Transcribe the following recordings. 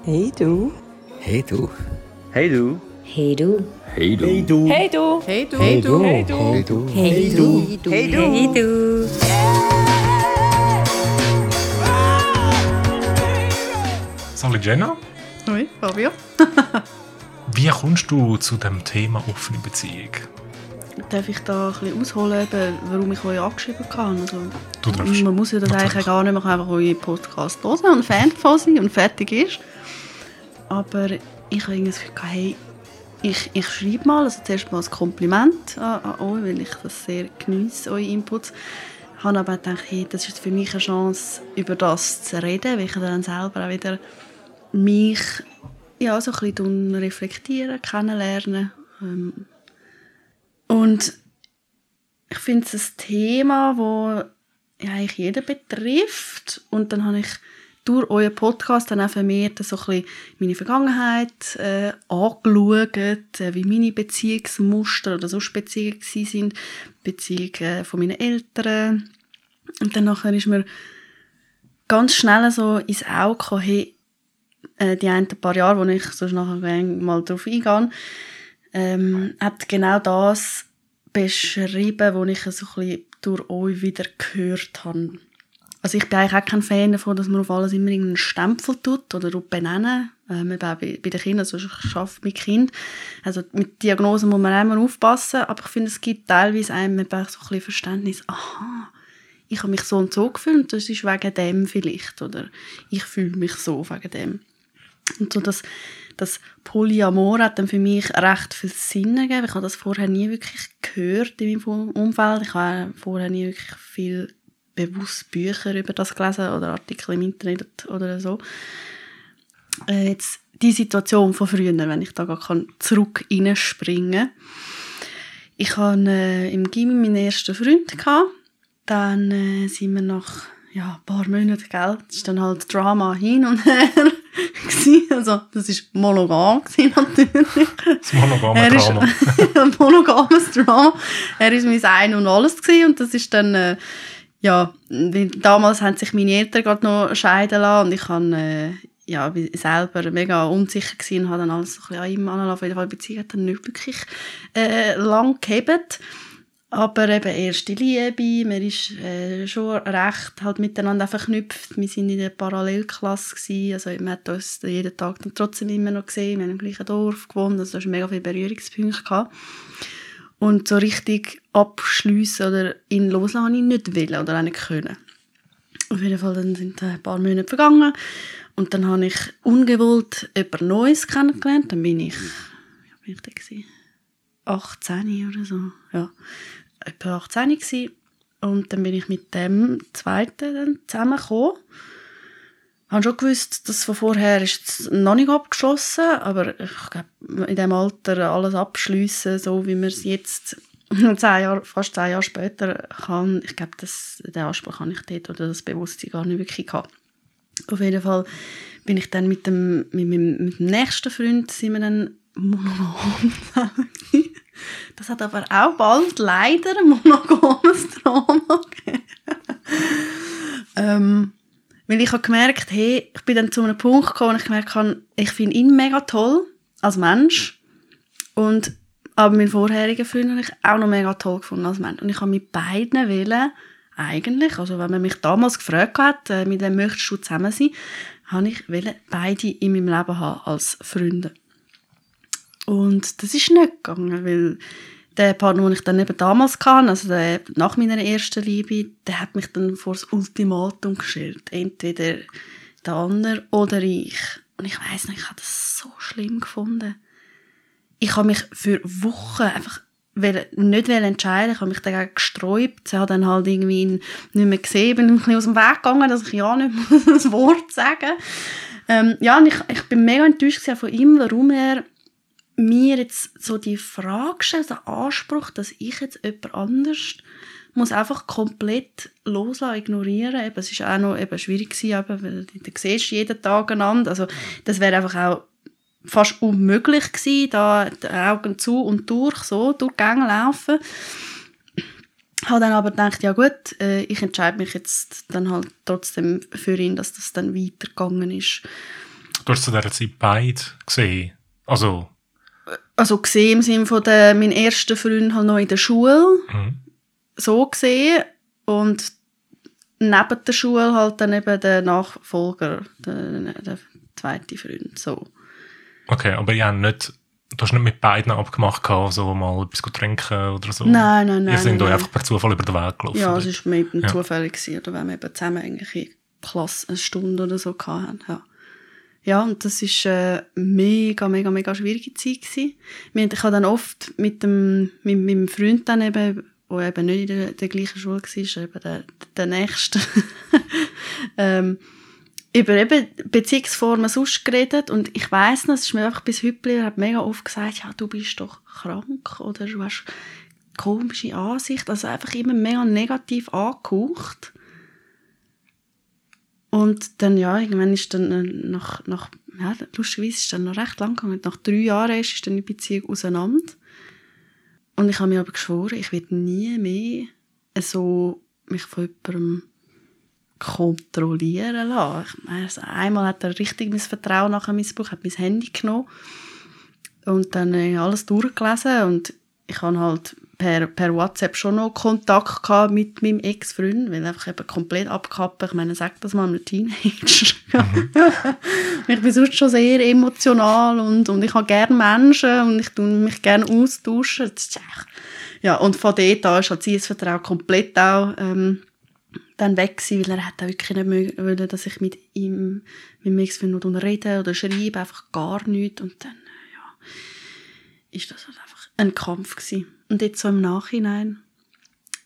Hey du. Hey du. Hey du. Hey du. Hey du. Hey du. Hey du. Hey du. Hey du. Hey du. Hey du. Hey du. Hey du. Hey du. Sali Jenna, Hoi, Fabio. wie kommst du zu dem Thema offene Beziehung? Darf ich da ein bisschen ausholen, eben, warum ich euch angeschrieben habe? Also, Du darfst. man muss ja das Natürlich. eigentlich gar nicht, man kann einfach euren Podcast hören und Fan davon sein und fertig ist. Aber ich habe irgendwie das Gefühl, hey, ich, ich schreibe mal, also zuerst mal ein Kompliment an, an euch, weil ich das sehr geniesse, eure Inputs. Ich habe aber gedacht, hey, das ist für mich eine Chance, über das zu reden, weil ich dann selber auch wieder mich ja, so ein bisschen reflektieren, kennenlernen. Ähm, und ich finde es ein Thema, das ja, eigentlich jeden betrifft. Und dann habe ich durch euren Podcast dann auch vermehrt so ein meine Vergangenheit äh, angeschaut, äh, wie meine Beziehungsmuster oder sonst Beziehungen sind, Beziehungen äh, von meinen Eltern. Und dann nachher ist mir ganz schnell so ins Auge gekommen, hey, äh, die ein paar Jahre, wo ich sonst nachher mal darauf eingehe, ähm, hat genau das beschrieben, was ich so ein durch euch wieder gehört habe. Also ich bin eigentlich auch kein Fan davon, dass man auf alles immer einen Stempel tut oder benennen. Ähm, auch bei, bei den Kindern, also ich arbeite mit Kindern. Also mit Diagnosen muss man immer aufpassen, aber ich finde, es gibt teilweise einem auch so ein bisschen Verständnis, aha, ich habe mich so und so gefühlt und das ist wegen dem vielleicht oder ich fühle mich so wegen dem. Und so das, das Polyamor hat dann für mich recht viel Sinn gegeben. Ich habe das vorher nie wirklich gehört in meinem Umfeld. Ich habe vorher nie wirklich viel bewusst Bücher über das gelesen oder Artikel im Internet oder so. Äh, jetzt die Situation von früher, wenn ich da gar kann zurück reinspringen kann. Ich hatte äh, im Gimmi meinen ersten Freund. Gehabt. Dann äh, sind wir nach ja, ein paar Monaten, gell, das ist dann halt Drama hin und her. Also, das war monogam natürlich. Das monogame Er ist- Drama. ein monogames Drama. Er war mein Ein und Alles gewesen, und das ist dann, äh, ja, damals haben sich meine Eltern gerade noch scheiden lassen und ich habe, äh, ja, bin selber mega unsicher gewesen und habe dann alles so ein bisschen an ihm anlassen. Auf jeden Fall, die Beziehung hat dann nicht wirklich äh, lang gehebt. Aber eben erste Liebe, man ist äh, schon recht halt miteinander verknüpft. Wir sind in der Parallelklasse gewesen, also man hat uns jeden Tag dann trotzdem immer noch gesehen. Wir haben im gleichen Dorf gewohnt, also da mega viele Berührungspunkte gehabt. Und so richtig abschliessen oder ihn loslassen habe ich nicht wollen oder auch nicht können. Auf jeden Fall dann sind ein paar Monate vergangen und dann habe ich ungewollt jemand Neues kennengelernt. Dann bin ich, wie bin ich da gewesen? 18 oder so, ja, etwa 18 gewesen. Und dann bin ich mit dem Zweiten dann zusammengekommen. Ich habe schon gewusst, dass von vorher ist noch nicht abgeschlossen, aber ich glaube, in diesem Alter alles abschliessen, so wie man es jetzt zehn Jahre, fast zehn Jahre später kann, ich glaube, das, den Anspruch habe ich dort oder das Bewusstsein gar nicht wirklich gehabt. Auf jeden Fall bin ich dann mit dem, mit meinem, mit dem nächsten Freund sind wir dann. Das hat aber auch bald leider ein monogames Drama gegeben. ähm, weil ich habe gemerkt, hey, ich bin dann zu einem Punkt gekommen, wo ich gemerkt habe, ich finde ihn mega toll als Mensch und aber meinen vorherigen Freund habe ich auch noch mega toll gefunden als Mensch und ich habe mit beiden wollen, eigentlich, also wenn man mich damals gefragt hat, äh, mit wem möchtest du zusammen sein, habe ich beide in meinem Leben haben als Freunde. Und das ist nicht gegangen, weil der Partner, den ich dann eben damals hatte, also der, nach meiner ersten Liebe, der hat mich dann vor das Ultimatum gestellt. Entweder der andere oder ich. Und ich weiß nicht, ich habe das so schlimm gefunden. Ich habe mich für Wochen einfach nicht entscheiden. Ich habe mich dagegen gesträubt. Sie hat dann halt irgendwie nicht mehr gesehen. Bin ein bisschen aus dem Weg gegangen, dass ich ja nicht mehr das Wort sagen ähm, Ja, und ich, ich bin mega enttäuscht von ihm, warum er mir jetzt so die Frage stellt, den Anspruch, dass ich jetzt jemand anders muss einfach komplett loslassen, ignorieren. Eben, es ist auch noch eben schwierig eben, weil du siehst jeden Tag einander. Also das wäre einfach auch fast unmöglich gewesen, da die Augen zu und durch, so durch Gänge laufen. Habe dann aber gedacht, ja gut, äh, ich entscheide mich jetzt dann halt trotzdem für ihn, dass das dann weitergegangen ist. Du hast zu dieser Zeit beide gesehen. Also, Also gesehen im Sinne von der, mein erster Freund halt noch in der Schule, mhm. so gesehen. Und neben der Schule halt dann eben der Nachfolger, der, der zweite Freund, so. okay, aber ihr habt nicht, du hast nicht mit beiden abgemacht, so mal etwas trinken oder so? Nein, nein, nein. Ihr sind euch einfach per Zufall über den Weg gelaufen? Ja, es war mir eben Ja. zufällig, gewesen, oder wenn wir eben zusammen eigentlich in Klasse eine Stunde oder so hatten. Ja, ja und das war eine mega, mega, mega schwierige Zeit. Gewesen. Ich habe dann oft mit, dem, mit meinem Freund dann eben, der eben nicht in der, der gleichen Schule war, eben der, der Nächste, ähm, über eben Beziehungsformen sonst geredet und ich weiss noch, es ist mir einfach bis heute er hat mega oft gesagt, ja, du bist doch krank oder du hast komische Ansicht, also einfach immer mega negativ angehaucht. Und dann, ja, irgendwann ist dann äh, nach, nach ja, lustigerweise ist dann noch recht lang gegangen, nach drei Jahren ist, ist dann die Beziehung auseinander. Und ich habe mir aber geschworen, ich werde nie mehr so mich von jemandem kontrollieren lassen. Also einmal hat er richtig mein Vertrauen nachher missbraucht, hat mein Handy genommen und dann äh, alles durchgelesen und ich habe halt per, per WhatsApp schon noch Kontakt gehabt mit meinem Ex-Freund, weil einfach eben komplett abkappen. Ich meine, sag das mal einem Teenager. ich bin sonst schon sehr emotional und, und ich habe gerne Menschen und ich tue mich gerne austauschen. Ja, und von dort an ist halt sein Vertrauen komplett auch ähm, dann weg gewesen, weil er hat auch wirklich nicht mehr wollen, dass ich mit ihm, mit meinem Ex-Freund noch rede oder schreibe, einfach gar nichts und dann, äh, ja, ist das halt einfach ein Kampf gewesen. Und jetzt so im Nachhinein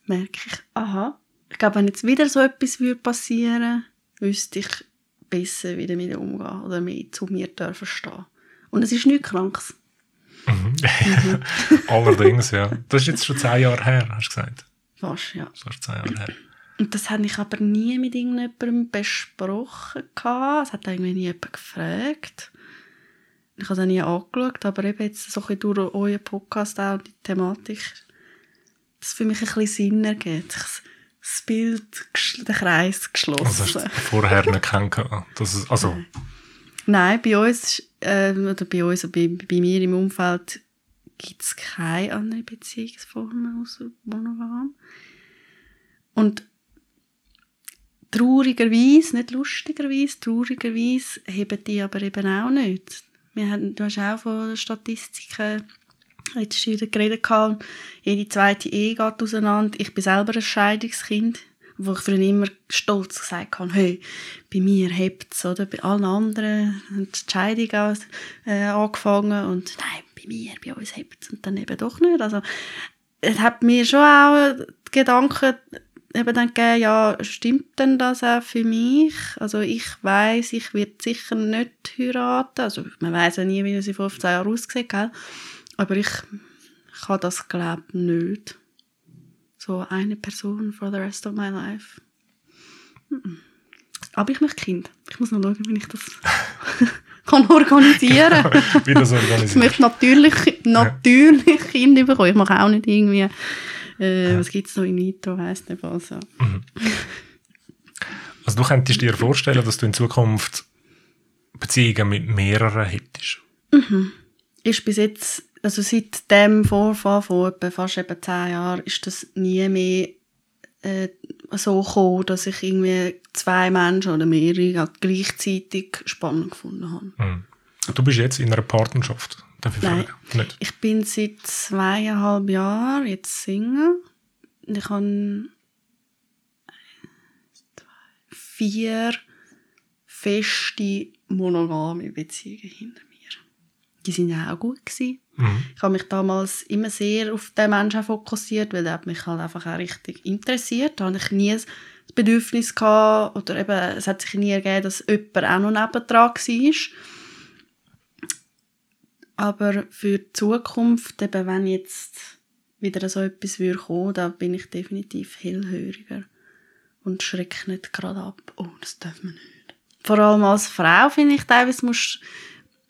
merke ich, aha, ich glaube, wenn jetzt wieder so etwas würde passieren, wüsste ich besser, wie damit umgehen oder mehr zu mir dürfen stehen. Und es ist nichts Krankes. Allerdings, ja. Das ist jetzt schon zehn Jahre her, hast du gesagt. Fast, ja. Fast zehn Jahre her. Und das habe ich aber nie mit irgendjemandem besprochen. Es hat irgendwie nie jemand gefragt. Ich habe das nie angeschaut, aber eben jetzt so ein durch euren Podcast auch die Thematik, das für mich ein bisschen Sinn ergibt. Das Bild, der Kreis Also hast geschlossen. du vorher nicht kennengelernt. Das also, Nein, bei uns, äh, oder bei uns, bei, bei mir im Umfeld gibt es keine andere Beziehungsformen außer monogam. Und traurigerweise, nicht lustigerweise, traurigerweise heben die aber eben auch nicht. Wir haben, du hast auch von Statistiken letztes wieder geredet gehabt. Jede zweite Ehe geht auseinander. Ich bin selber ein Scheidungskind, wo ich früher immer stolz gesagt habe, hey, bei mir hebt es, oder? Bei allen anderen hat die Scheidung auch, äh, angefangen und nein, bei mir, bei uns hebt es und dann eben doch nicht. Also, es hat mir schon auch die Gedanken eben dann gegeben, ja, stimmt denn das auch für mich? Also ich weiß, ich werde sicher nicht heiraten. Also man weiß ja nie, wie sie vor 15 Jahren aussieht, gell? Aber ich kann das, glaube ich, nicht. So eine Person for the rest of my life. Aber ich möchte Kind. Ich muss noch schauen, wie ich das kann organisieren kann. wie das Ich organisiert. möchte natürlich, natürlich Kinder bekommen. Ich mache auch nicht irgendwie, äh, was gibt es noch in Vitro, weiss nicht was. Ja. Also du könntest dir vorstellen, dass du in Zukunft Beziehungen mit mehreren hättest. Ist bis jetzt, also seit dem Vorfall etwa fast eben zehn Jahren, ist das nie mehr äh, so gekommen, dass ich irgendwie zwei Menschen oder mehrere gleichzeitig spannend gefunden habe. Mhm. Du bist jetzt in einer Partnerschaft. Darf ich Nein. fragen? Nicht. Ich bin seit zweieinhalb Jahren jetzt Single. Ich habe vier feste monogame Beziehungen hinter mir. Die sind ja auch gut gewesen. Mhm. Ich habe mich damals immer sehr auf den Menschen fokussiert, weil der hat mich halt einfach auch richtig interessiert. Da hatte ich nie das Bedürfnis gehabt, oder eben, es hat sich nie ergeben, dass jemand auch noch nebendran war. Aber für die Zukunft, eben wenn jetzt wieder so etwas würde kommen, da bin ich definitiv hellhöriger und schrecke nicht gerade ab. Oh, das darf man nicht. Vor allem als Frau finde ich teilweise muss,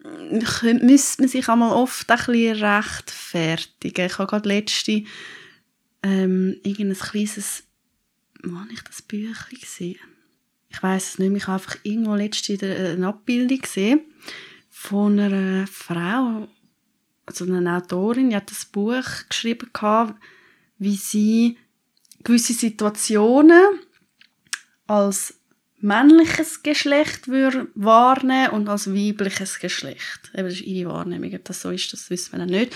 müsste man sich einmal oft ein bisschen rechtfertigen. Ich habe gerade letzte ähm, irgendein kleines, wo habe ich das Büchlein gesehen? Ich weiß es nicht mehr, ich habe einfach irgendwo letztens wieder eine Abbildung gesehen von einer Frau, also einer Autorin, die hat das Buch geschrieben gehabt, wie sie gewisse Situationen als männliches Geschlecht wahrnehmen und als weibliches Geschlecht. Das ist ihre Wahrnehmung. Ob das so ist, das wissen wir noch nicht.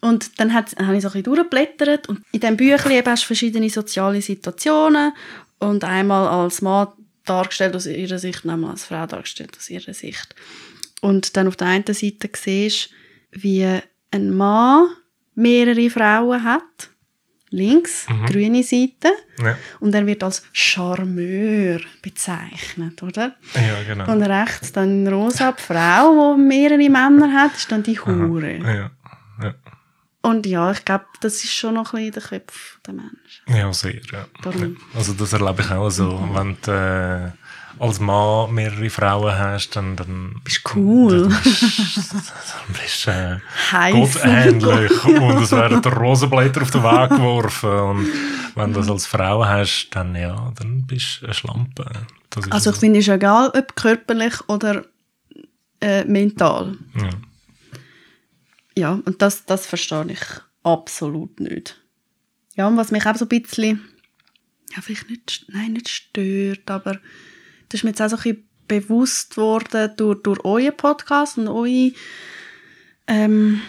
Und dann hat, habe ich so ein bisschen und in diesem Büchlein hast du verschiedene soziale Situationen und einmal als Mann dargestellt aus ihrer Sicht einmal als Frau dargestellt aus ihrer Sicht. Und dann auf der einen Seite siehst wie ein Mann mehrere Frauen hat links, Mhm. grüne Seite. Ja, Und er wird als Charmeur bezeichnet, oder? ja genau. Und rechts dann in rosa die Frau, die mehrere Männer hat, ist dann die Hure. ja, ja. Und ja, ich glaube, das ist schon noch ein bisschen den Köpfen der Menschen. ja, sehr. Ja. Darum. Also das erlebe ich auch so. Wenn du äh, als Mann mehrere Frauen hast, dann, dann Bist cool. Dann bist, dann bist du äh, Heiß. gottähnlich und es werden Rosenblätter auf den Weg geworfen. Und wenn du das als Frau hast, dann ja, dann bist du eine Schlampe. Also ich finde, es ist egal, ob körperlich oder äh, mental. ja. Ja, und das, das verstehe ich absolut nicht. Ja, und was mich auch so ein bisschen, ja, vielleicht nicht, nein, nicht stört, aber das ist mir jetzt auch so ein bisschen bewusst worden durch, durch euren Podcast und eure ähm,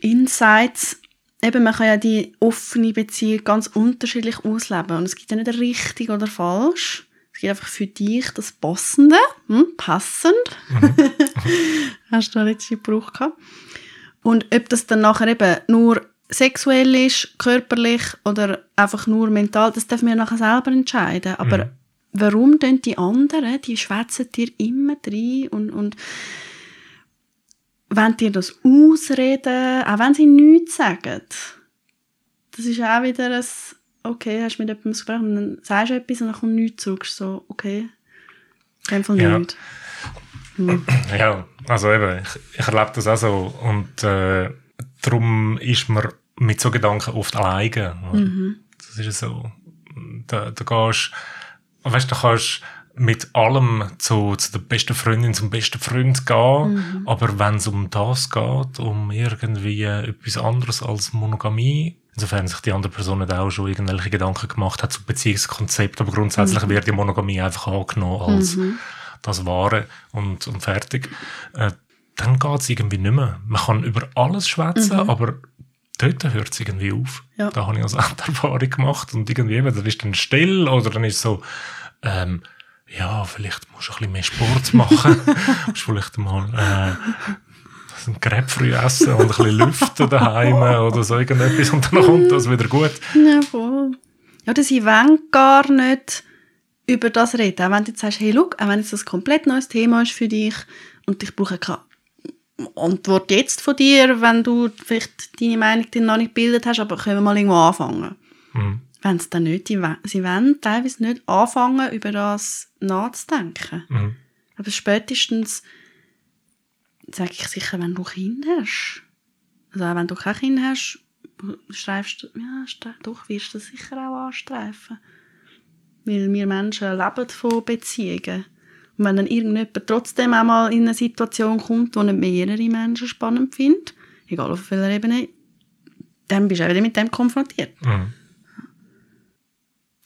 Insights. Eben, man kann ja die offene Beziehung ganz unterschiedlich ausleben und es gibt ja nicht richtig oder falsch. Es gibt einfach für dich das Passende, hm? passend. Hast du da letzten Gebrauch gehabt? Und ob das dann nachher eben nur sexuell ist, körperlich oder einfach nur mental, das dürfen wir nachher selber entscheiden. Aber Mhm. Warum tun die anderen, die schwätzen dir immer rein und, und wenn dir das ausreden, auch wenn sie nichts sagen, das ist auch wieder ein, okay, hast du mit jemandem gesprochen und dann sagst du etwas und dann kommt nichts zurück. So, okay, in dem Fall Ja. nichts. Ja, also eben, ich, ich erlebe das auch so. Und äh, darum ist man mit so Gedanken oft alleine. oder? Das ist so. Da, da gehst, weißt du, kannst mit allem zu, zu der besten Freundin, zum besten Freund gehen. Aber wenn es um das geht, um irgendwie etwas anderes als Monogamie, insofern sich die andere Person nicht auch schon irgendwelche Gedanken gemacht hat zu Beziehungskonzept, aber grundsätzlich wird die Monogamie einfach angenommen als das Wahre und, und fertig, äh, dann geht es irgendwie nicht mehr. Man kann über alles schwätzen, aber dort hört es irgendwie auf. Ja. Da habe ich also auch die Erfahrung gemacht und irgendwie dann ist dann still oder dann ist so, ähm, ja, vielleicht musst du ein bisschen mehr Sport machen. musst vielleicht mal äh, ein Grapefrüh essen und ein bisschen lüften daheim oder so irgendetwas und dann kommt das wieder gut. Ja, voll. Ja, sie wollen gar nicht über das reden. Auch wenn du jetzt sagst, hey, look, auch wenn jetzt das komplett neues Thema ist für dich und ich brauche keine Antwort jetzt von dir, wenn du vielleicht deine Meinung dir noch nicht gebildet hast, aber können wir mal irgendwo anfangen. Mhm. Wenn sie dann nicht, die sie wollen teilweise nicht anfangen, über das nachzudenken. Mhm. Aber spätestens, sage ich sicher, wenn du Kinder hast. Also auch wenn du kein Kind hast, streifst du, ja, doch, wirst du sicher auch anstreifen. Weil wir Menschen leben von Beziehungen. Und wenn dann irgendjemand trotzdem einmal in eine Situation kommt, die nicht mehrere Menschen spannend findet, egal auf welcher Ebene, dann bist du auch wieder mit dem konfrontiert. Mhm.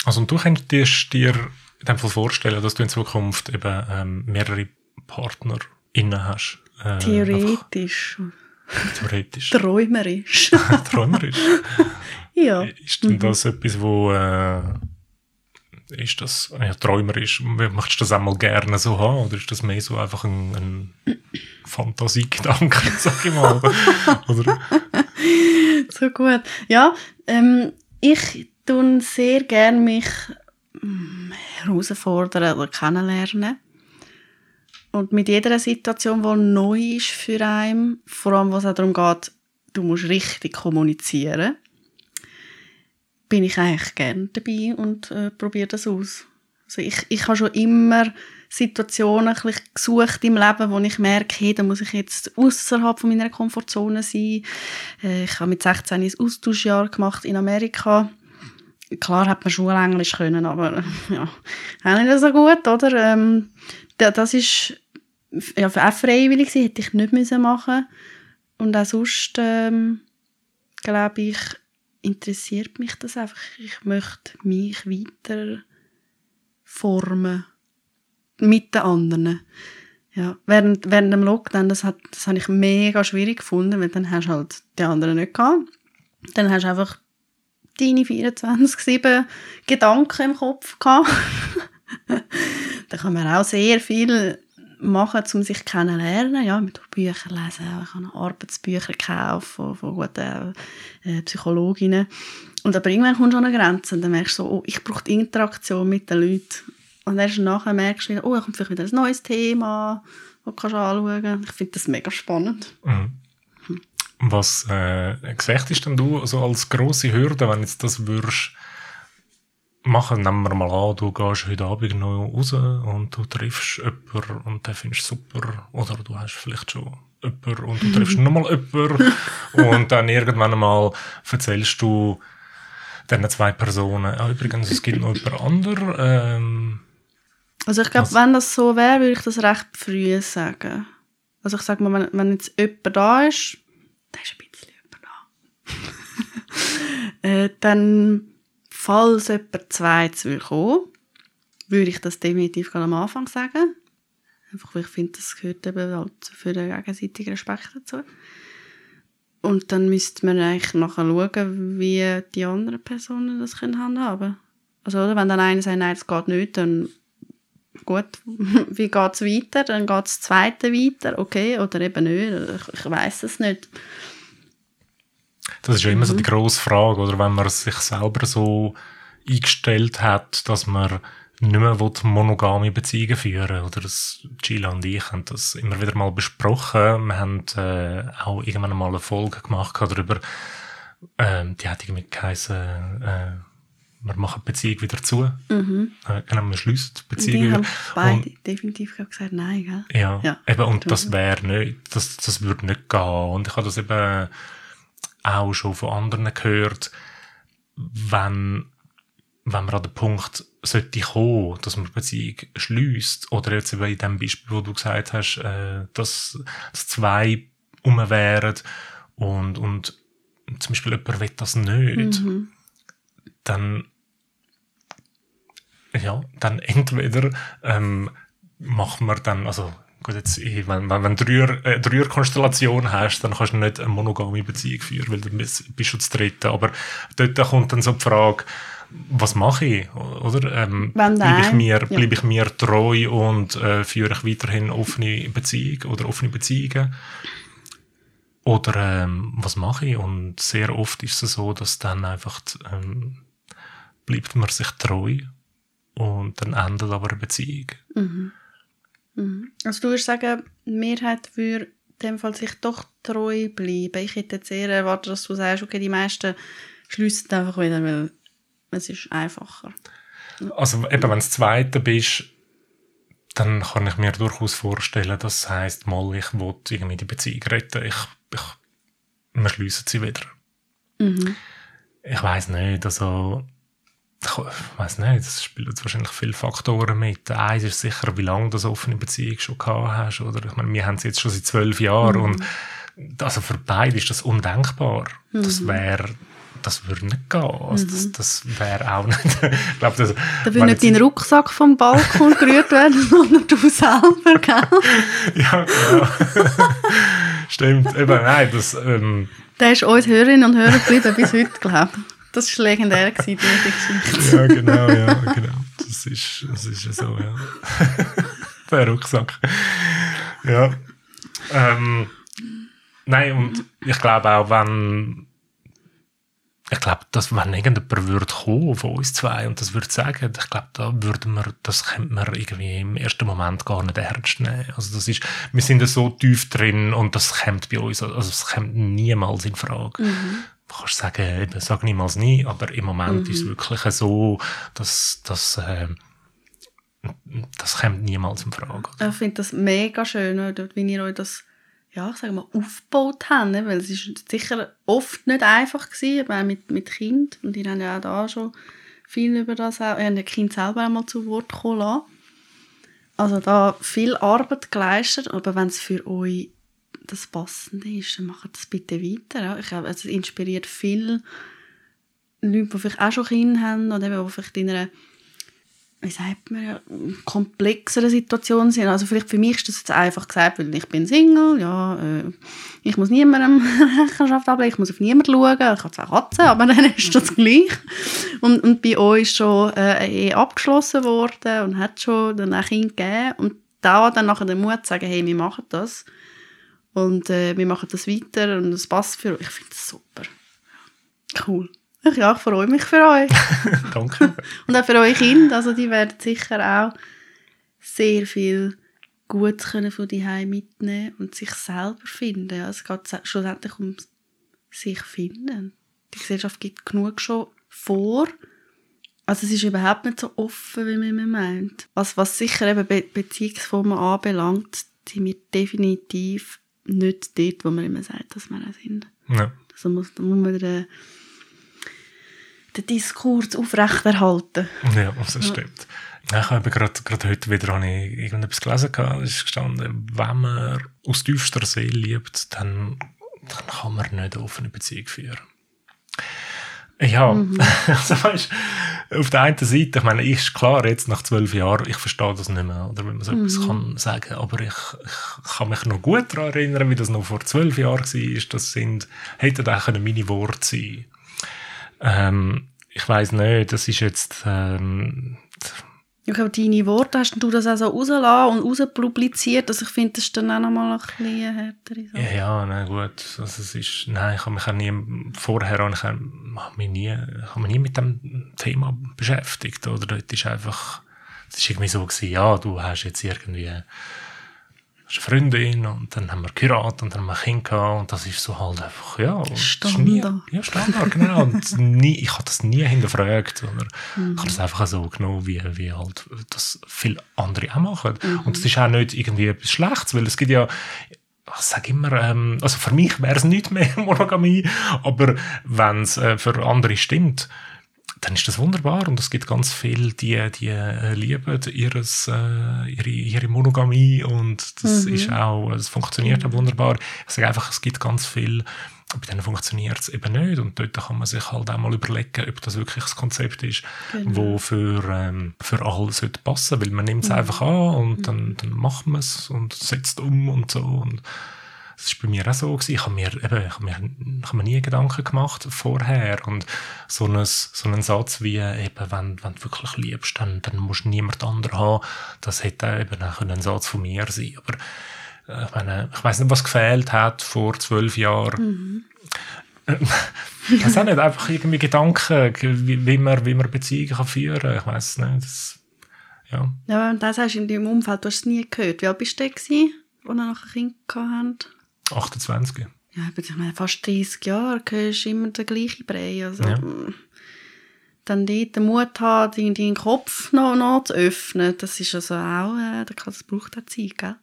Also und du könntest dir in dem Fall vorstellen, dass du in Zukunft eben ähm, mehrere PartnerInnen hast. Äh, Theoretisch, Theoretisch. träumerisch. Träumerisch. ja. Ist denn das etwas, wo äh, ist das ja, träumerisch? Möchtest du das einmal gerne so haben? Oder ist das mehr so einfach ein, ein Fantasiegedanke, sag ich mal? Oder? So gut. Ja, ähm, ich tun sehr gerne mich mm, herausfordern oder kennenlernen. Und mit jeder Situation, die neu ist für einen, vor allem was auch darum geht, du musst richtig kommunizieren, bin ich eigentlich gerne dabei und äh, probiere das aus. Also ich, ich habe schon immer Situationen gesucht im Leben, wo ich merke, hey, da muss ich jetzt außerhalb von meiner Komfortzone sein. Äh, ich habe mit 16 ein Austauschjahr gemacht in Amerika. klar hat man Schulenglisch können, aber ja, auch nicht so gut, oder? Ähm, da- das ist ja, auch freiwillig gewesen, hätte ich nicht müssen machen Und auch sonst, ähm, glaube ich, interessiert mich das einfach. Ich möchte mich weiter formen mit den anderen. Ja, während, während dem Lockdown, das, hat, das habe ich mega schwierig gefunden, weil dann hast du halt die anderen nicht gehabt. Dann hast du einfach deine 24-7 Gedanken im Kopf gehabt. da kann man auch sehr viel machen, um sich kennenzulernen. Ja, mit Bücher lesen, ich habe Arbeitsbücher gekauft von, von guten äh, Psychologinnen. Und aber irgendwann kommst du an eine Grenze und dann merkst du so, oh, ich brauche die Interaktion mit den Leuten. Und erst nachher merkst du wieder, oh, da kommt vielleicht wieder ein neues Thema, das du kannst anschauen kannst. Ich finde das mega spannend. Mhm. Was äh, siehst denn du so als grosse Hürde, wenn jetzt das würdest machen? Nehmen wir mal an, du gehst heute Abend noch raus und du triffst jemanden und den findest du super. Oder du hast vielleicht schon jemanden und du triffst nochmal jemanden und dann irgendwann einmal erzählst du diesen zwei Personen, ah, übrigens, es gibt noch jemand anderen. Ähm, Also ich glaube, wenn das so wäre, würde ich das recht früh sagen. Also ich sage mal, wenn, wenn jetzt jemand da ist, da ist ein bisschen jemand da, äh, dann, falls jemand zweites will kommen, würde ich das definitiv am Anfang sagen. Einfach, weil ich finde, das gehört eben halt für den gegenseitigen Respekt dazu. Und dann müsste man eigentlich nachher schauen, wie die anderen Personen das können handhaben Also, oder? Wenn dann einer sagt, nein, das geht nicht, dann gut, wie geht es weiter? Dann geht das zweite weiter, okay, oder eben nicht. Ich, ich weiß es nicht. Das ist ja immer so die grosse Frage, oder wenn man sich selber so eingestellt hat, dass man nicht mehr monogame Beziehungen führen Oder das Gila und ich haben das immer wieder mal besprochen. Wir haben äh, auch irgendwann mal eine Folge gemacht darüber, ähm, die hat irgendwie geheißen, äh, wir machen die Beziehung wieder zu. Mhm. Äh, genau, wir schliessen die Beziehung die wieder. beide Und- definitiv gesagt, nein, gell? ja, Ja. eben, und das wäre nicht, das, das würde nicht gehen. Und ich habe das eben auch schon von anderen gehört, wenn, wenn man an den Punkt sollte kommen, dass man Beziehung schließt, oder jetzt eben in dem Beispiel, wo du gesagt hast, äh, dass, dass zwei um wären und, und zum Beispiel jemand will das nicht, Mhm. dann ja, dann entweder ähm, macht man dann, also gut, jetzt, wenn, wenn, wenn du Dreier, äh, Dreierkonstellation hast, dann kannst du nicht eine monogame Beziehung führen, weil dann bist bist du das Dritte. Aber dort kommt dann so die Frage, was mache ich, oder? Ähm, bleibe ich mir, ja. bleibe ich mir treu und äh, führe ich weiterhin offene Beziehung oder offene Beziehungen? Oder ähm, was mache ich? Und sehr oft ist es so, dass dann einfach ähm, bleibt man sich treu und dann endet aber eine Beziehung. Mhm. Mhm. Also du würdest sagen, die Mehrheit würde in dem Fall sich doch treu bleiben. Ich hätte jetzt eher erwartet, dass du sagst, okay, die meisten schliessen einfach wieder, weil es ist einfacher. Also eben, wenn du das Zweite bist, dann kann ich mir durchaus vorstellen, das heisst, mal, ich will irgendwie die Beziehung retten, ich, ich, wir schliessen sie wieder. Mhm. Ich weiß nicht, also ich weiß nicht, es spielen jetzt wahrscheinlich viele Faktoren mit. Eins ist sicher, wie lange du so offene Beziehung schon gehabt hast, oder? Ich meine, wir haben es jetzt schon seit zwölf Jahren und also für beide ist das undenkbar. Das wäre, das würde nicht gehen. Also das, das wäre auch nicht, ich glaube, das... Da will nicht dein Rucksack vom Balkon gerührt werden, sondern du selber, gell? Ja, genau. Stimmt, eben, nein, das, ähm, Der ist uns Hörerinnen und Hörer geblieben bis heute, glaube ich. Das war legendär, gewesen, diese Geschichte. ja, genau, ja, genau. Das ist, das ist ja so, ja. Der Rucksack. Ja. Ähm, nein, und ich glaube auch, wenn, ich glaube, dass wenn irgendjemand würde kommen von uns zwei und das würde sagen, ich glaube, da würden wir, das könnte man irgendwie im ersten Moment gar nicht ernst nehmen. Also das ist, wir sind da so tief drin und das kommt bei uns, also es kommt niemals in Frage. Du kannst sagen, eben, sag niemals nie, aber im Moment ist es wirklich so, dass, dass äh, das kommt niemals in Frage. Ich finde das mega schön, oder, wie ihr euch das ja, ich sage mal, aufgebaut haben, ne? weil es ist sicher oft nicht einfach gewesen, aber mit, mit Kind und die haben ja auch da schon viel über das, auch, haben das Kind selber einmal zu Wort kommen lassen. Also da viel Arbeit geleistet, aber wenn es für euch das Passende ist, dann macht das bitte weiter. Ja. Ich glaube, es inspiriert viele Leute, die vielleicht auch schon Kinder haben oder eben, die vielleicht in einer wie sagt man ja, komplexere Situation sind. Also vielleicht für mich ist das jetzt einfach gesagt, weil ich bin Single, ja, äh, ich muss niemandem Rechenschaft ablegen, ich muss auf niemanden schauen, ich habe zwei Katzen, aber dann ist das gleich. Und, und bei uns ist schon äh, Ehe abgeschlossen worden und hat schon dann ein Kind gegeben und da dann nachher den Mut zu sagen, hey, wir machen das und äh, wir machen das weiter und es passt für euch. Ich finde das super. Cool. Ja, ich freue mich für euch. Danke. Und auch für eure Kinder. Also die werden sicher auch sehr viel Gutes können von daheim mitnehmen und sich selber finden. Ja, es geht schlussendlich um sich finden. Die Gesellschaft gibt genug schon vor. Also es ist überhaupt nicht so offen, wie man meint. Was, was sicher eben Be Beziehungsformen anbelangt, sind wir definitiv nicht dort, wo man immer sagt, dass wir auch sind. Ja. Also muss, da muss man den, den Diskurs aufrechterhalten. Ja, das stimmt. Ja. Ich habe gerade, gerade heute wieder habe ich irgendetwas gelesen, es ist gestanden, wenn man aus tiefster Seele liebt, dann, dann kann man nicht eine offene Beziehung führen. Ja, Mhm. also weißt, auf der einen Seite, ich meine, ist klar, jetzt nach zwölf Jahren, ich verstehe das nicht mehr, oder wenn man so etwas Mhm. kann sagen, aber ich, ich kann mich noch gut daran erinnern, wie das noch vor zwölf Jahren war, das sind, hätten auch können meine Worte sein ähm, ich weiß nicht, das ist jetzt, ähm, Ich glaube, deine Worte hast du das auch so rausgelassen und rauspubliziert. Also ich finde, das ist dann auch nochmal ein bisschen eine härtere Sache. ja, ja, nein, gut, also es ist, nein, ich habe mich auch nie, vorher habe ich habe mich nie, ich habe mich nie mit dem Thema beschäftigt, oder dort ist einfach, es ist irgendwie so gewesen, ja, du hast jetzt irgendwie, eine Freundin und dann haben wir geheiratet und dann haben wir ein Kind gehabt und das ist so halt einfach, ja. ist Nie, Standard. ja, Standard, genau. Und nie, ich habe das nie hinterfragt, oder Mhm. ich habe das einfach so genommen, wie, wie halt das viele andere auch machen. Mhm. Und das ist auch nicht irgendwie etwas Schlechtes, weil es gibt ja, ich sage immer, ähm, also für mich wäre es nicht mehr Monogamie, aber wenn es äh, für andere stimmt, dann ist das wunderbar und es gibt ganz viel, die, die äh, lieben ihres, äh, ihre, ihre Monogamie und das ist auch, es funktioniert auch wunderbar. Ich sage einfach, es gibt ganz viel, bei denen funktioniert es eben nicht und dort kann man sich halt auch mal überlegen, ob das wirklich das Konzept ist, wo für, ähm, für alle sollte passen, weil man nimmt es einfach an und dann, dann macht man es und setzt um und so und das ist bei mir auch so gewesen. Ich habe mir, eben, ich habe mir, ich habe mir nie Gedanken gemacht vorher. Und so ein, so ein Satz wie, eben, wenn, wenn du wirklich liebst, dann, dann musst du niemand anderen haben. Das hätte eben auch ein Satz von mir sein. Aber, äh, ich meine, ich weiß nicht, was gefehlt hat vor zwölf Jahren. ich weiß auch nicht, einfach irgendwie Gedanken, wie, wie man, wie man Beziehungen kann führen kann. Ich weiß nicht. Das, ja. Ja, du das hast in deinem Umfeld, du hast es nie gehört. Wie alt bist du gewesen, als ihr noch ein Kind gehabt habt? 28. Ja, ich meine, fast 30 Jahre hörst du immer den gleichen Brei. Also, Ja. mm, Dann dort den Mut haben, deinen, deinen Kopf noch, noch zu öffnen, das ist also auch, äh, das braucht auch Zeit, gell?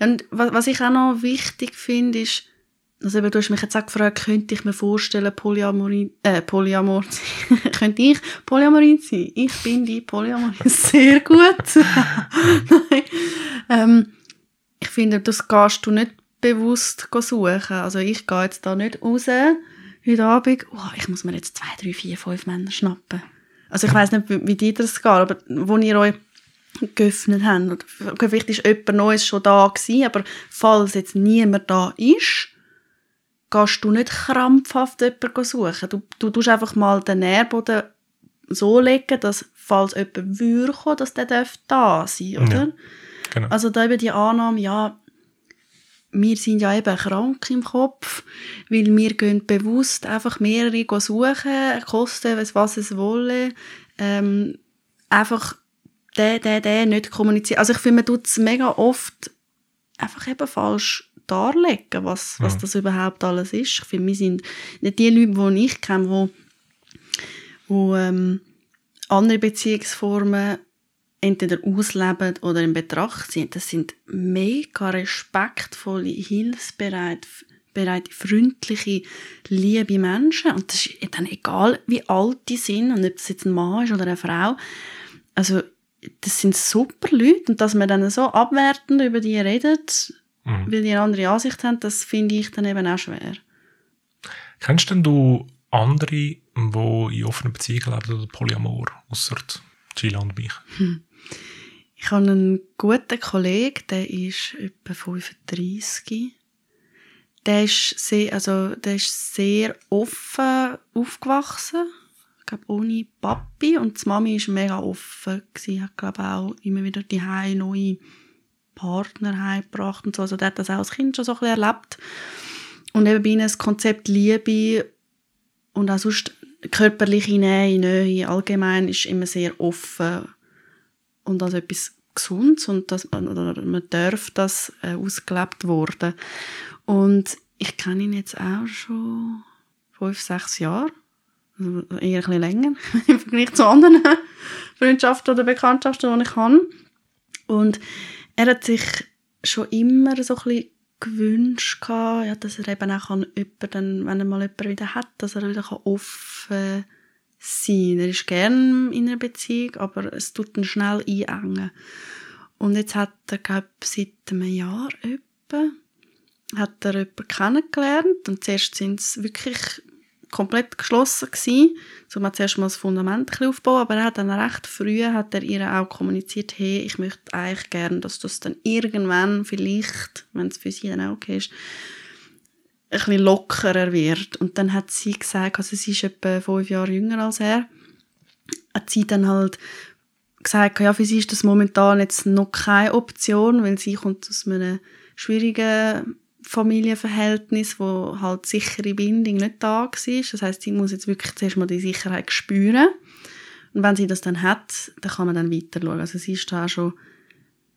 Ja, und was, was ich auch noch wichtig finde, ist, also eben, du hast mich jetzt auch gefragt, könnte ich mir vorstellen, Polyamorie, äh, Polyamor könnte ich Polyamorin sein? Ich bin die Polyamorin. Sehr gut. Nein. ähm, ich finde, das gehst du nicht bewusst suchen. Also ich gehe jetzt da nicht raus, heute Abend, oh, ich muss mir jetzt zwei, drei, vier, fünf Männer schnappen. Also ich weiß nicht, wie, wie dir das geht, aber wo ihr euch geöffnet habt, oder vielleicht ist jemand Neues schon da gewesen, aber falls jetzt niemand da ist, gehst du nicht krampfhaft jemanden suchen. Du, du tust einfach mal den Nährboden so legen, dass falls jemand würde kommen, dass der darf da sein, oder? Ja. Genau. Also da eben die Annahme, ja, wir sind ja eben krank im Kopf, weil wir gehen bewusst einfach mehrere suchen, kosten es, was es wolle, ähm, einfach der, der, der nicht kommunizieren. Also ich finde, man tut es mega oft einfach eben falsch darlegen, was, was Ja. das überhaupt alles ist. Ich finde, wir sind nicht die Leute, die ich kenne, wo, wo ähm, andere Beziehungsformen entweder ausleben oder in Betracht ziehen. Das sind mega respektvolle, hilfsbereite, bereite, freundliche, liebe Menschen. Und das ist dann egal, wie alt die sind und ob das jetzt ein Mann ist oder eine Frau. Also, das sind super Leute. Und dass man dann so abwertend über die redet, mhm. weil die eine andere Ansicht haben, das finde ich dann eben auch schwer. Kennst denn du andere, die in offenen Beziehungen leben oder Polyamor, außer Gila und mich? Hm. Ich habe einen guten Kollegen, der ist etwa 35. Der ist sehr, also, der ist sehr offen aufgewachsen. Ich glaube, ohne Papi. Und die Mami war mega offen. Sie hat, glaube auch immer wieder die neue Partner heimgebracht und so. Also, der hat das auch als Kind schon so ein bisschen erlebt. Und eben bei ihnen das Konzept Liebe und auch sonst körperliche Nähe, Nähe allgemein ist immer sehr offen und als etwas Gesundes und das, oder man darf das äh, ausgelebt worden. Und ich kenne ihn jetzt auch schon fünf, sechs Jahre. Also eher ein bisschen länger im Vergleich zu anderen Freundschaften oder Bekanntschaften, die ich habe. Und er hat sich schon immer so ein bisschen gewünscht, ja, dass er eben auch jemanden, wenn er mal jemanden wieder hat, dass er wieder offen sein. Er ist gern in einer Beziehung, aber es tut ihn schnell einengen. Und jetzt hat er, glaube seit einem Jahr etwa, hat er jemanden kennengelernt und zuerst sind es wirklich komplett geschlossen gewesen. So man zuerst mal das Fundament aufbauen, aber er hat dann recht früh hat er ihr auch kommuniziert, hey, ich möchte eigentlich gerne, dass das dann irgendwann vielleicht, wenn es für sie dann auch okay ist, ein bisschen lockerer wird. Und dann hat sie gesagt, also sie ist etwa fünf Jahre jünger als er, hat sie dann halt gesagt, ja, für sie ist das momentan jetzt noch keine Option, weil sie kommt aus einem schwierigen Familienverhältnis, wo halt sichere Bindung nicht da war. Das heißt, sie muss jetzt wirklich zuerst mal die Sicherheit spüren. Und wenn sie das dann hat, dann kann man dann weiter schauen. Also sie ist da auch schon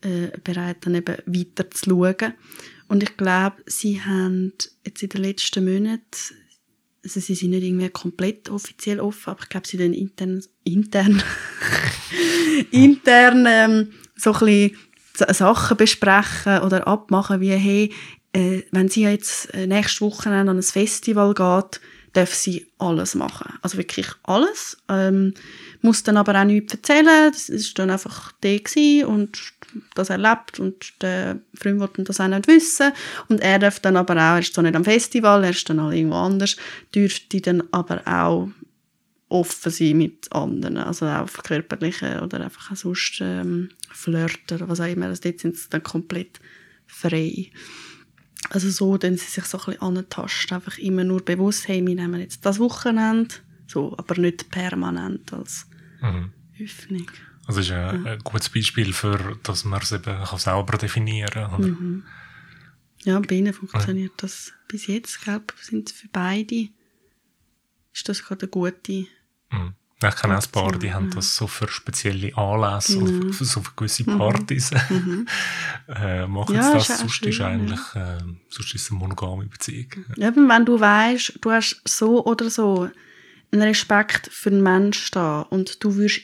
äh, bereit, dann eben weiter zu schauen. Und ich glaube, sie haben jetzt in den letzten Monaten, also sie sind nicht irgendwie komplett offiziell offen, aber ich glaube, sie dann intern, intern, intern ähm, so ein bisschen Sachen besprechen oder abmachen, wie, hey, äh, wenn sie jetzt äh, nächste Woche an ein Festival geht, darf sie alles machen. Also wirklich alles. Ähm, muss dann aber auch nichts erzählen. Das ist dann einfach der und das erlebt und der Freund wollte das auch nicht wissen. Und er darf dann aber auch, er ist zwar nicht am Festival, er ist dann auch irgendwo anders, dürfte dann aber auch offen sein mit anderen, also auch auf körperlichen oder einfach auch sonst ähm, flirten oder was auch immer. Also dort sind sie dann komplett frei. Also so, dann sie sich so ein bisschen antasten, einfach immer nur bewusst, hey, wir nehmen jetzt das Wochenende, so, aber nicht permanent als mhm. Öffnung. Also das ist ein, ja. ein gutes Beispiel für, dass man es eben kann selber definieren kann. Mhm. Ja, bei ihnen funktioniert ja. das bis jetzt, ich glaube sind für beide ist das gerade eine gute mhm. Ich kenne auch ein paar, die haben das so für spezielle Anlässe, mhm. oder für so für gewisse mhm. Partys. Mhm. äh, machen ja, das, sonst schön, ist eigentlich, ja. äh, sonst ist es eine monogame Beziehung. Eben, wenn du weißt, du hast so oder so einen Respekt für den Menschen da und du wirst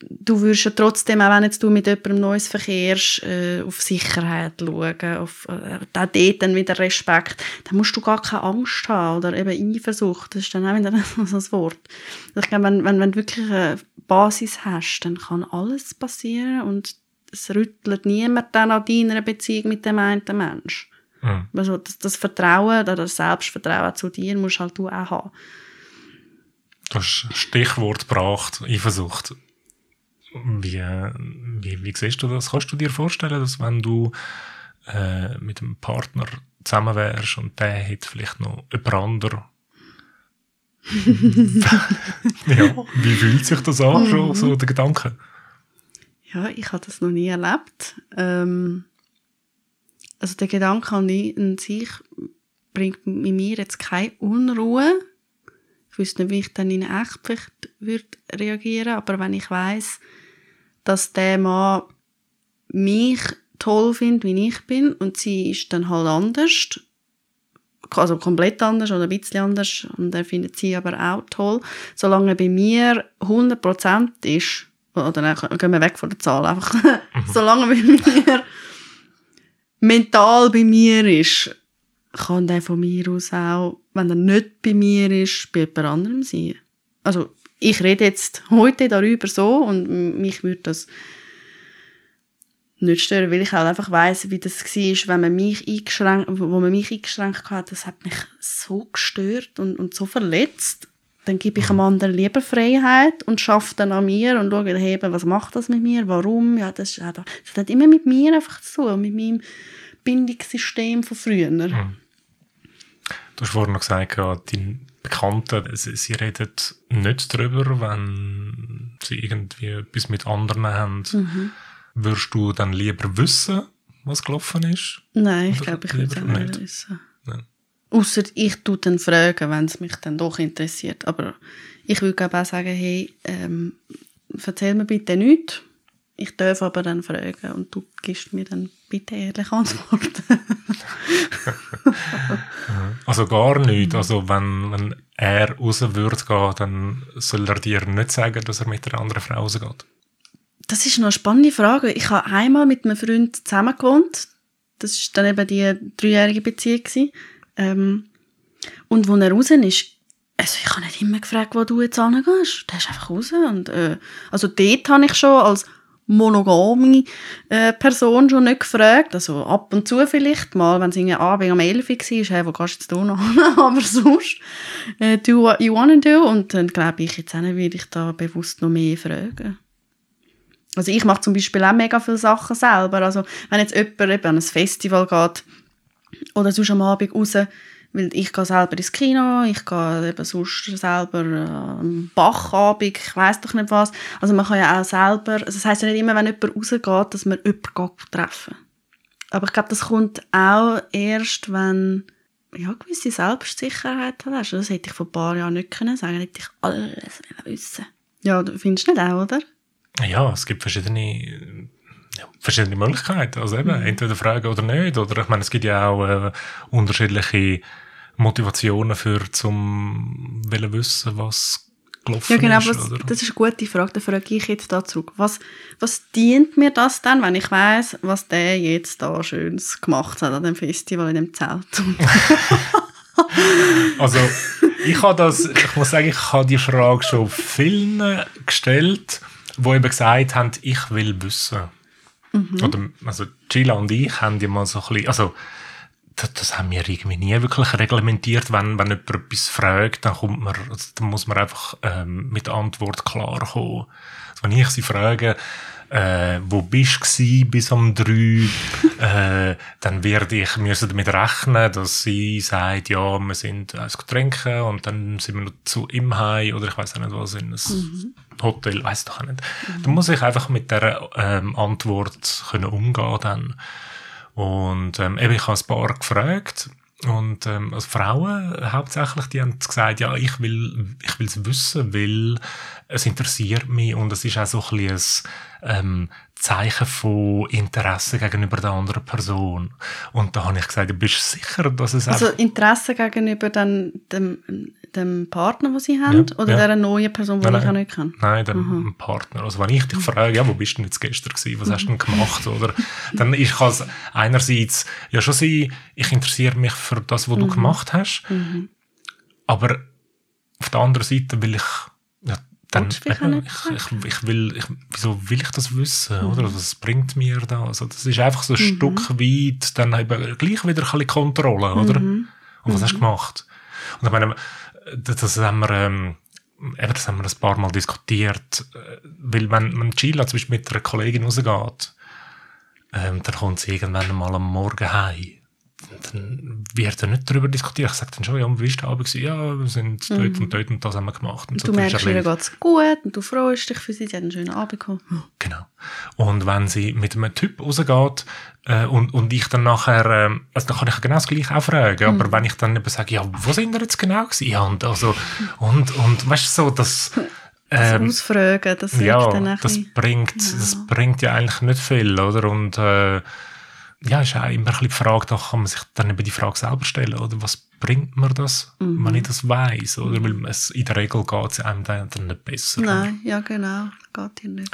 du würdest ja trotzdem, auch wenn jetzt du mit jemandem Neues verkehrst, äh, auf Sicherheit schauen, auf äh, auch dort dann wieder Respekt, dann musst du gar keine Angst haben oder eben Eifersucht, das ist dann auch wieder so ein Wort. Also ich glaube, wenn, wenn, wenn du wirklich eine Basis hast, dann kann alles passieren und es rüttelt niemand dann an deiner Beziehung mit dem einen Menschen. Mhm. Also das, das Vertrauen oder das Selbstvertrauen zu dir musst halt du auch haben. Du hast Stichwort gebracht, Eifersucht. Wie, wie, wie siehst du das? Kannst du dir vorstellen, dass wenn du äh, mit einem Partner zusammen wärst und der hätte vielleicht noch jemand anderen ja, wie fühlt sich das an, schon, so der Gedanke? Ja, ich habe das noch nie erlebt. Ähm, also der Gedanke an, sich bringt mit mir jetzt keine Unruhe. Ich wüsste nicht, wie ich dann in echt vielleicht würde reagieren, aber wenn ich weiß, dass der Mann mich toll findet, wie ich bin, und sie ist dann halt anders, also komplett anders oder ein bisschen anders, und er findet sie aber auch toll. Solange bei mir 100% ist, oder nein, gehen wir weg von der Zahl, einfach solange wie mir mental bei mir ist, kann der von mir aus auch, wenn er nicht bei mir ist, bei jemand anderem sein. Also ich rede jetzt heute darüber so und mich würde das nicht stören, weil ich halt einfach weiß, wie das war, wenn man mich eingeschränkt, wo man mich eingeschränkt hat, das hat mich so gestört und, und so verletzt. Dann gebe ich einem anderen lieber Freiheit und schaffe dann an mir und schaue, hey, was macht das mit mir, warum, ja, das, das hat immer mit mir einfach zu tun, mit meinem Bindungssystem von früher. Mhm. Du hast vorhin noch gesagt, ja, deine Bekannten, sie, sie reden nicht darüber, wenn sie irgendwie etwas mit anderen haben. Mhm Würdest du dann lieber wissen, was gelaufen ist? Nein, ich glaube, ich würde es nicht wissen. Außer ich tue dann fragen, wenn es mich dann doch interessiert. Aber ich würde auch sagen, hey, ähm, erzähl mir bitte nichts. Ich darf aber dann fragen und du gibst mir dann bitte ehrlich Antworten. also gar nichts. Also wenn, wenn er raus würde gehen, dann soll er dir nicht sagen, dass er mit einer anderen Frau rausgeht? Das ist noch eine spannende Frage. Ich habe einmal mit einem Freund zusammen gewohnt. Das war dann eben die dreijährige Beziehung. Ähm, und als er raus ist, also ich habe nicht immer gefragt, wo du jetzt hingehst. Der ist einfach raus. Und, äh, also dort habe ich schon als monogame äh, Person schon nicht gefragt. Also ab und zu vielleicht mal, wenn es irgendwie Abend um 11 Uhr war, hey, wo gehst du jetzt noch Aber sonst, äh, do what you wanna do. Und dann glaube ich, jetzt auch nicht, will ich da bewusst noch mehr fragen. Also ich mache zum Beispiel auch mega viele Sachen selber. Also wenn jetzt jemand eben an ein Festival geht oder sonst am Abend raus, weil ich gehe selber ins Kino, ich gehe eben sonst selber äh, am Bachabend, ich weiß doch nicht was. Also man kann ja auch selber, also das heisst ja nicht immer, wenn jemand rausgeht, dass man jemanden treffen Aber ich glaube, das kommt auch erst, wenn ja, gewisse Selbstsicherheit hast. Das hätte ich vor ein paar Jahren nicht können sagen, hätte ich alles wissen Ja, du findest nicht auch, oder? Ja, es gibt verschiedene, ja, verschiedene Möglichkeiten. Also eben, mhm. entweder fragen oder nicht. Oder ich meine, es gibt ja auch äh, unterschiedliche Motivationen für zum wollen wissen, was gelaufen ja, genau, ist. Was, oder? Das ist eine gute Frage. Da frage ich jetzt da zurück. Was, was dient mir das dann, wenn ich weiß, was der jetzt da Schönes gemacht hat an dem Festival in dem Zelt? also ich habe das, ich muss sagen, ich habe die Frage schon vielen gestellt die eben gesagt haben, ich will wissen. Mhm. Oder, also Gila und ich haben ja mal so ein bisschen, also das, das, haben wir irgendwie nie wirklich reglementiert. Wenn, wenn jemand etwas fragt, dann, kommt man, also, dann muss man einfach ähm, mit der Antwort klar kommen. Also wenn ich sie frage, äh, wo bist du bis um drei, äh, dann werde ich müssen damit rechnen, dass sie sagt, ja, wir sind eins trinken und dann sind wir noch zu ihm heim oder ich weiß auch nicht was in ein mhm. Hotel, weiß doch auch nicht. Mhm. Dann muss ich einfach mit der ähm, Antwort können umgehen dann. Und ähm, eben, ich habe ein paar gefragt und ähm, also Frauen hauptsächlich, die haben gesagt, ja, ich will ich will es wissen, weil es interessiert mich und es ist auch so ein bisschen ein ähm, Zeichen von Interesse gegenüber der anderen Person. Und da habe ich gesagt, du bist sicher, dass es Also Interesse gegenüber dann dem, dem Partner, den sie haben, ja, oder ja. der neuen Person, die ich auch nicht kenne? Nein, dem Aha. Partner. Also wenn ich dich frage, ja, wo bist du jetzt gestern gewesen, was hast du denn gemacht, oder, dann ich kann es einerseits ja schon sein, ich interessiere mich für das, was du mhm. gemacht hast, mhm. aber auf der anderen Seite will ich dann, eben, ich, ich, ich, will, ich, wieso will ich das wissen, mhm. oder? Was bringt mir da? Also, das ist einfach so ein mhm. Stück weit, dann eben gleich wieder ein bisschen Kontrolle, oder? Mhm. Und was hast du mhm. gemacht? Und ich meine, das haben wir, ähm, eben, das haben wir ein paar Mal diskutiert, äh, weil wenn, wenn Sheila zum Beispiel mit einer Kollegin rausgeht, ähm, dann kommt sie irgendwann mal am Morgen heim dann wird er nicht darüber diskutiert. Ich sage dann schon, ja, wie war der Abend? Ja, wir sind mhm. dort und dort und das haben wir gemacht. Und so, du merkst, ihr geht es gut und du freust dich für sie, sie hat einen schönen Abend gehabt. Genau. Und wenn sie mit einem Typ rausgeht äh, und, und ich dann nachher, äh, also dann kann ich genau das Gleiche auch fragen, mhm. aber wenn ich dann eben sage, ja, wo sind wir jetzt genau gewesen? Ja, und, also, und, und weißt du, so. Ähm, das Ausfragen, das ja, dann ein das bringt, ja. das bringt ja eigentlich nicht viel, oder? Und äh, ja, ist auch immer ein bisschen die Frage, da kann man sich dann eben die Frage selber stellen, oder was, bringt mir das, Mhm. wenn ich das weiß oder? Weil es, in der Regel geht es einem dann, nicht besser. Nein, ja genau, geht dir nicht.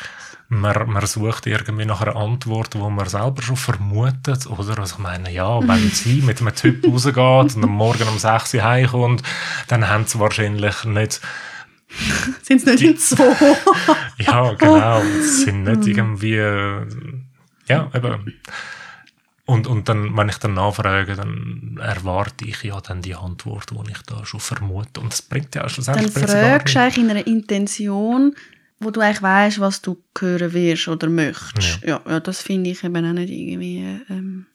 Man, man sucht irgendwie nach einer Antwort, wo man selber schon vermutet, oder? Also ich meine, ja, wenn sie mit einem Typ rausgeht und am Morgen um 6 Uhr heimkommt, dann haben sie wahrscheinlich nicht Sind es nicht in so? Ja, genau. Es sind Mhm. nicht irgendwie, äh, ja, eben. Und, und dann, wenn ich dann nachfrage, dann erwarte ich ja dann die Antwort, die ich da schon vermute. Und das bringt ja Dann schlussendlich gar fragst du eigentlich in einer Intention, wo du eigentlich weißt, was du hören wirst oder möchtest. Ja, ja, das finde ich eben auch nicht irgendwie. Ähm,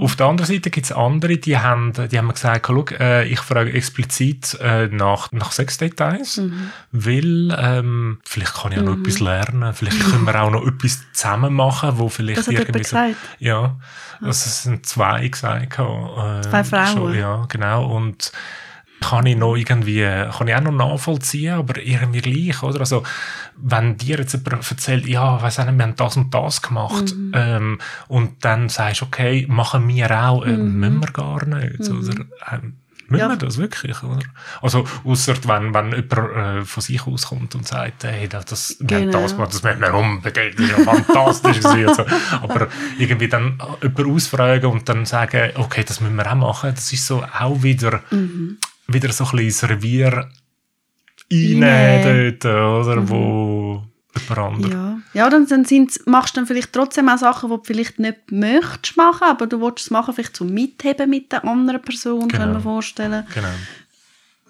Auf der anderen Seite gibt es andere, die haben, die haben gesagt, schau, äh, ich frage explizit äh, nach, nach Sexdetails, Mhm. weil ähm, vielleicht kann ich ja noch etwas lernen, vielleicht können wir auch noch etwas zusammen machen, wo vielleicht Das hat irgendwie so- gesagt? Ja, also es sind zwei gesagt. Äh, Zwei Frauen? Schon, ja, genau. Und kann ich noch irgendwie, kann ich auch noch nachvollziehen, aber irgendwie gleich, oder? Also, wenn dir jetzt jemand erzählt, ja, weiss auch nicht, wir haben das und das gemacht, Mhm. ähm, und dann sagst okay, machen wir auch, äh, müssen wir gar nicht, oder? Ähm, müssen Mhm. Ja. wir das wirklich, oder? Also, ausser wenn, wenn jemand äh, von sich auskommt und sagt, hey, das, das, wir haben Genau. das gemacht, das müssen wir unbedingt, das ist ja fantastisch so. Aber irgendwie dann jemanden ausfragen und dann sagen, okay, das müssen wir auch machen, das ist so auch wieder, wieder so ein bisschen das Revier Reinnehmen. einnehmen dort, oder, wo jemand anderes. Ja, ja dann, dann sind's, machst du dann vielleicht trotzdem auch Sachen, die du vielleicht nicht möchtest machen, aber du willst es machen, vielleicht zum Mitheben mit der anderen Person, Genau. kann man vorstellen. Genau.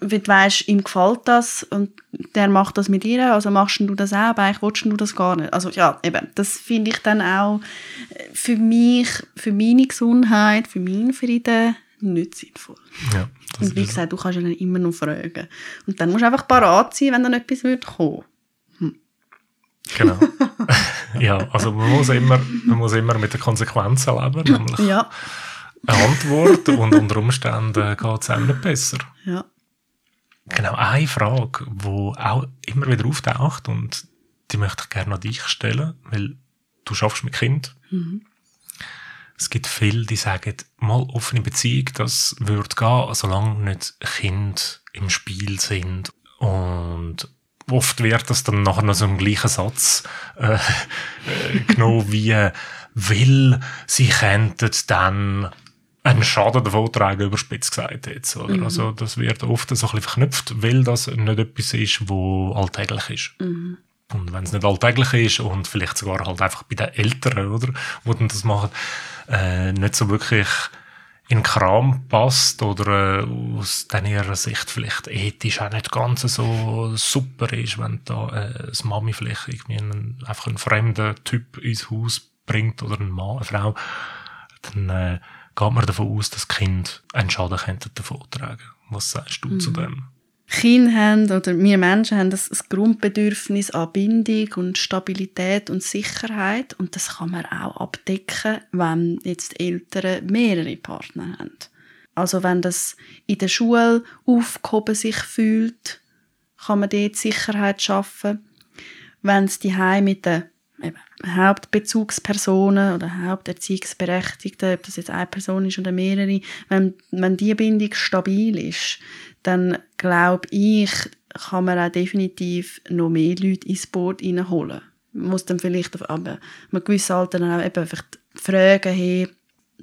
Weil du weißt, ihm gefällt das und der macht das mit ihr, also machst du das auch, aber eigentlich willst du das gar nicht. Also ja, eben, das finde ich dann auch äh, für mich, für meine Gesundheit, für meinen Frieden nicht sinnvoll. Ja, Und wie gesagt, du kannst ja dann immer noch fragen. Und dann musst du einfach parat sein, wenn dann etwas wird kommen. Genau. ja, also man muss, immer, man muss immer mit den Konsequenzen leben, nämlich Ja, eine Antwort und unter Umständen geht es einem nicht besser. ja. Genau, eine Frage, die auch immer wieder auftaucht und die möchte ich gerne an dich stellen, weil du schaffst mit Kind. Es gibt viele, die sagen, mal offene Beziehung, das würde gehen, solange nicht Kinder im Spiel sind. Und oft wird das dann nachher noch so im gleichen Satz äh, äh, genommen wie, weil sie könnten dann einen Schaden davon tragen, überspitzt gesagt jetzt. Oder? Also das wird oft so ein bisschen verknüpft, weil das nicht etwas ist, wo alltäglich ist. Und wenn es nicht alltäglich ist und vielleicht sogar halt einfach bei den Eltern, oder, wo dann das machen, äh, nicht so wirklich in den Kram passt oder äh, aus ihrer Sicht vielleicht ethisch auch nicht ganz so super ist, wenn da äh, das Mami vielleicht irgendwie einen, einfach einen fremden Typ ins Haus bringt oder einen Mann, eine Frau, dann äh, geht man davon aus, dass die Kinder einen Schaden könnten davon tragen. Was sagst du zu dem? Kinder haben oder wir Menschen haben das, Grundbedürfnis an Bindung und Stabilität und Sicherheit und das kann man auch abdecken, wenn jetzt Eltern mehrere Partner haben. Also wenn das in der Schule aufgehoben sich fühlt, kann man dort Sicherheit schaffen. Wenn es die mit den Hauptbezugspersonen oder Haupterziehungsberechtigten, ob das jetzt eine Person ist oder mehrere, wenn, wenn die Bindung stabil ist, dann glaube ich, kann man auch definitiv noch mehr Leute ins Boot reinholen. Man muss dann vielleicht auf einem gewissen Alter dann auch eben einfach fragen, hey,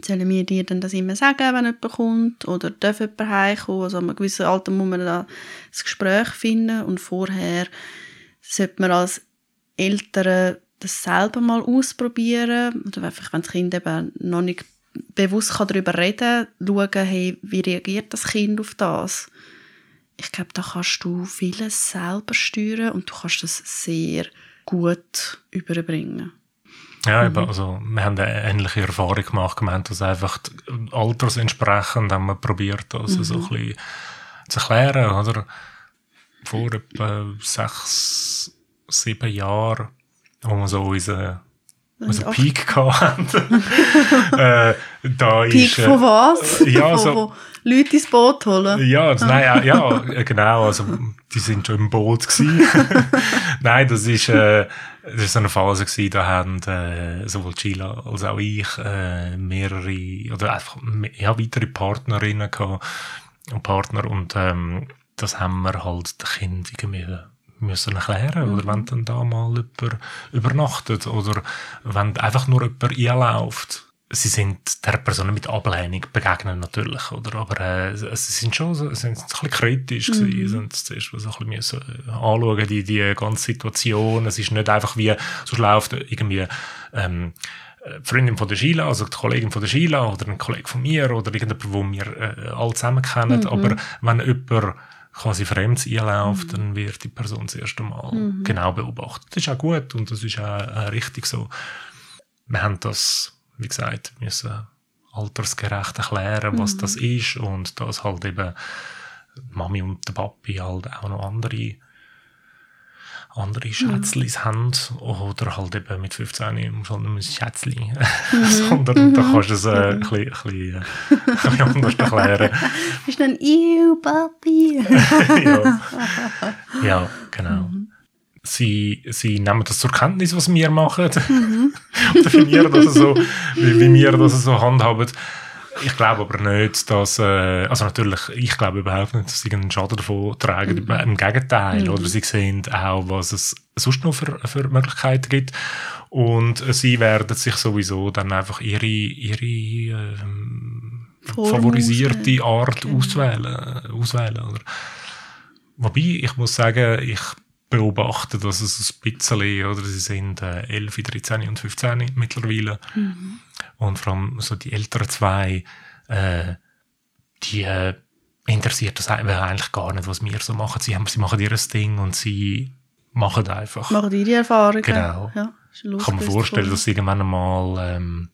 sollen wir dir denn das immer sagen, wenn jemand kommt? Oder darf jemand heimkommen? Also an einem gewissen Alter muss man da das Gespräch finden und vorher sollte man als Eltern das selber mal ausprobieren oder einfach, wenn das Kind eben noch nicht bewusst kann darüber reden kann, schauen, hey, wie reagiert das Kind auf das? Ich glaube, da kannst du vieles selber steuern und du kannst das sehr gut überbringen. Ja, eben, also wir haben eine ähnliche Erfahrung gemacht, gemeint, dass einfach altersentsprechend haben wir probiert, das so ein bisschen zu erklären, oder? Vor etwa sechs, sieben Jahren, wo wir so unseren acht- Peak hatten. äh, da Peak ist, äh, von was? ja, von, so- wo Leute ins Boot holen? Ja, also, nein, ja, ja, genau. Also, die sind schon im Boot gewesen. nein, das ist, äh, das ist so eine Phase gewesen, da haben äh, sowohl Sheila als auch ich äh, mehrere oder einfach ja, weitere Partnerinnen gehabt. und Partner und ähm, das haben wir halt den Kindern irgendwie müssen erklären. Oder wenn dann da mal jemand übernachtet oder wenn einfach nur jemand einläuft. Sie sind der Person mit Ablehnung begegnen natürlich, oder? Aber äh, sie sind schon so, sind ein bisschen kritisch mhm. gewesen, sind zuerst so ein bisschen müssen anschauen, die, die ganze Situation. Es ist nicht einfach wie, so läuft irgendwie, ähm, die Freundin von der Sheila, also die Kollegin von der Sheila oder ein Kollege von mir oder irgendjemand, den wir äh, alle zusammen kennen. Mhm. Aber wenn jemand quasi fremd einläuft, mhm. dann wird die Person das erste Mal mhm. genau beobachtet. Das ist auch gut und das ist auch richtig so. Wir haben das, wie gesagt, müssen altersgerecht erklären, was mhm. das ist und dass halt eben Mami und der Papi halt auch noch andere andere Schätzlis mhm. haben oder halt eben mit 15 musst halt nicht mehr Schätzli, mhm. sondern mhm. da kannst du es äh, ein, bisschen, ein, bisschen, äh, ein bisschen anders erklären. Bist dann «Ew, Papi!» ja. ja, genau. Mhm. Sie, sie nehmen das zur Kenntnis, was wir machen mhm. und definieren das so, wie, wie wir das so handhaben. Ich glaube aber nicht, dass, äh, also natürlich, ich glaube überhaupt nicht, dass sie einen Schaden davon tragen. Mhm. Im Gegenteil, mhm. oder sie sehen auch, was es sonst noch für, für Möglichkeiten gibt. Und sie werden sich sowieso dann einfach ihre, ihre ähm, favorisierte Art genau. auswählen. auswählen oder? Wobei, ich muss sagen, ich beobachte, dass es ein bisschen, oder sie sind äh, 11, 13 und 15 mittlerweile. Mhm. Und vor allem so die älteren zwei, äh, die äh, interessiert das eigentlich gar nicht, was wir so machen. Sie, haben, sie machen ihr Ding und sie machen einfach. Machen ihre Erfahrungen. Genau. Ja, ich kann mir vorstellen, dass irgendwann einmal, ähm,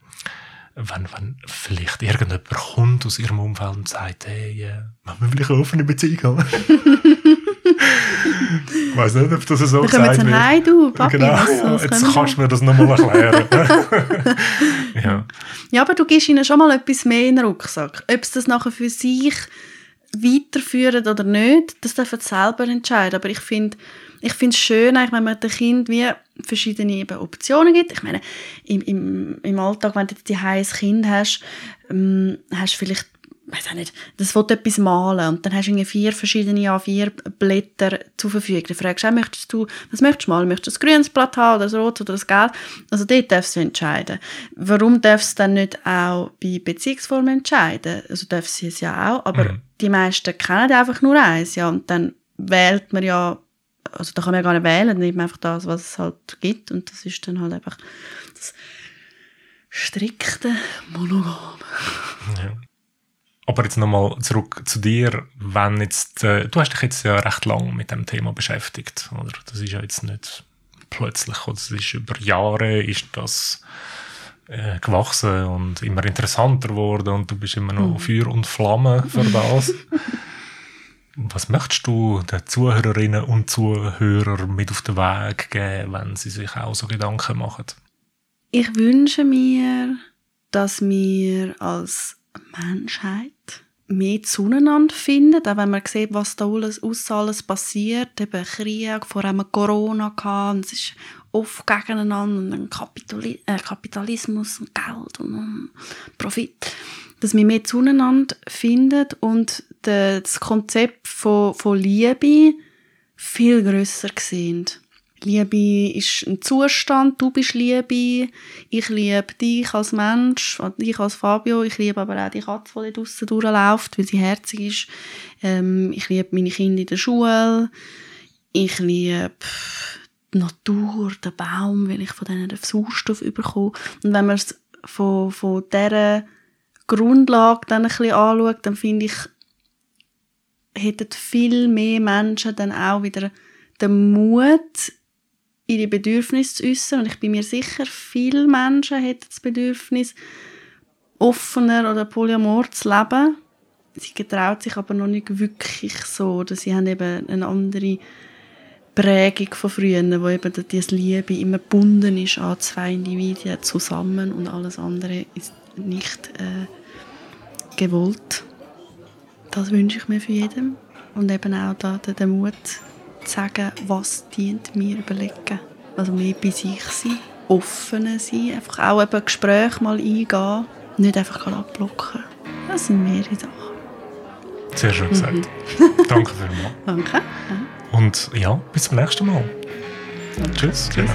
wenn, wenn vielleicht irgendjemand kommt aus ihrem Umfeld und sagt, hey, äh, machen wir vielleicht eine offene Beziehung haben? ich weiß nicht, ob das so Wir gesagt wird. Heim, du, Papi, genau, ja, jetzt kannst du mir das nochmal erklären. ja. ja, aber du gibst ihnen schon mal etwas mehr in den Rucksack. Ob sie das nachher für sich weiterführen oder nicht, das dürfen sie selber entscheiden. Aber ich finde ich finde es schön, wenn man dem Kind wie verschiedene eben Optionen gibt. Ich meine, im, im, im Alltag, wenn du die ein Kind hast, ähm, hast du vielleicht weiß auch nicht, das will etwas malen und dann hast du vier verschiedene A4-Blätter zur Verfügung. Dann fragst du auch, möchtest du, was möchtest du malen? Möchtest du ein grünes Blatt haben oder das rot oder das gelb? Also dort darfst du entscheiden. Warum darfst du dann nicht auch bei Beziehungsformen entscheiden? Also darfst du es ja auch, aber mhm. die meisten kennen einfach nur eins, ja, und dann wählt man ja, also da kann man ja gar nicht wählen, dann nimmt man einfach das, was es halt gibt und das ist dann halt einfach das strikte Monogam. Ja. Aber jetzt nochmal zurück zu dir, wenn jetzt, äh, du hast dich jetzt ja recht lange mit dem Thema beschäftigt, oder? Das ist ja jetzt nicht plötzlich, oder? Das ist über Jahre ist das äh, gewachsen und immer interessanter geworden und du bist immer noch mhm. Feuer und Flamme für das. Was möchtest du den Zuhörerinnen und Zuhörern mit auf den Weg geben, wenn sie sich auch so Gedanken machen? Ich wünsche mir, dass wir als Menschheit mehr zueinander finden, auch wenn man sieht, was da alles, alles passiert, eben Krieg, vor allem Corona gehabt, und es ist oft gegeneinander und dann Kapitali äh, Kapitalismus und Geld und, und Profit, dass wir mehr zueinander finden und das Konzept von, von Liebe viel grösser sehen. Liebe ist ein Zustand, du bist Liebe, ich liebe dich als Mensch, dich als Fabio, ich liebe aber auch die Katze, die draussen durchläuft, weil sie herzig ist. Ähm, ich liebe meine Kinder in der Schule, ich liebe die Natur, den Baum, weil ich von denen den Sauerstoff bekomme. Und wenn man es von, von dieser Grundlage dann ein bisschen anschaut, dann finde ich, hätten viel mehr Menschen dann auch wieder den Mut, ihre Bedürfnisse zu äußern. Und ich bin mir sicher, viele Menschen hätten das Bedürfnis, offener oder polyamor zu leben. Sie getraut sich aber noch nicht wirklich so. Oder sie haben eben eine andere Prägung von früher, wo eben diese Liebe immer gebunden ist an zwei Individuen zusammen und alles andere ist nicht äh, gewollt. Das wünsche ich mir für jeden. Und eben auch da den Mut, sagen, was dient mir überlegen. Also mehr bei sich sein, offen sein, einfach auch eben Gespräche mal eingehen, nicht einfach abblocken. Das sind mehrere Sachen. Sehr schön gesagt. Danke vielmals. Danke. Und ja, bis zum nächsten Mal. Tschüss. Tschüss.